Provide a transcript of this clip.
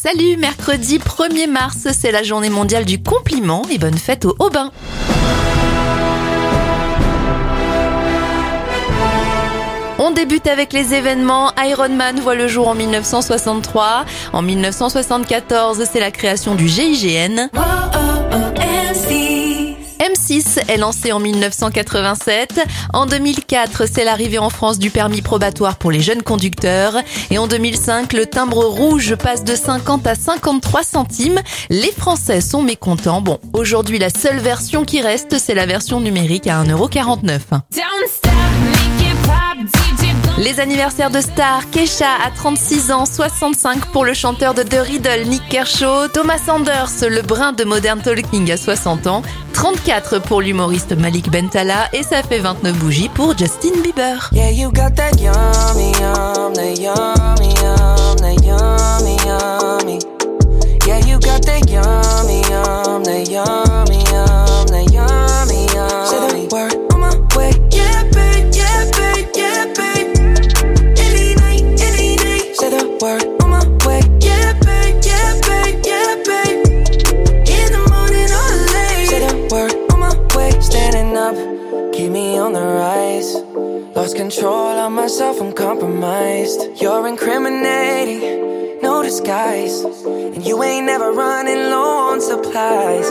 Salut, mercredi 1er mars, c'est la journée mondiale du compliment et bonne fête au Aubin. On débute avec les événements. Iron Man voit le jour en 1963. En 1974, c'est la création du GIGN. M6 est lancé en 1987. En 2004, c'est l'arrivée en France du permis probatoire pour les jeunes conducteurs. Et en 2005, le timbre rouge passe de 50 à 53 centimes. Les Français sont mécontents. Bon, aujourd'hui, la seule version qui reste, c'est la version numérique à 1,49€. Les anniversaires de stars, Kesha à 36 ans, 65 pour le chanteur de The Riddle, Nick Kershaw, Thomas Sanders, le brin de Modern Talking à 60 ans, 34 pour l'humoriste Malik Bentala et ça fait 29 bougies pour Justin Bieber. Yeah, you got that yummy, yum, keep me on the rise. Lost control of myself, I'm compromised. You're incriminating, no disguise. And you ain't never running low on supplies.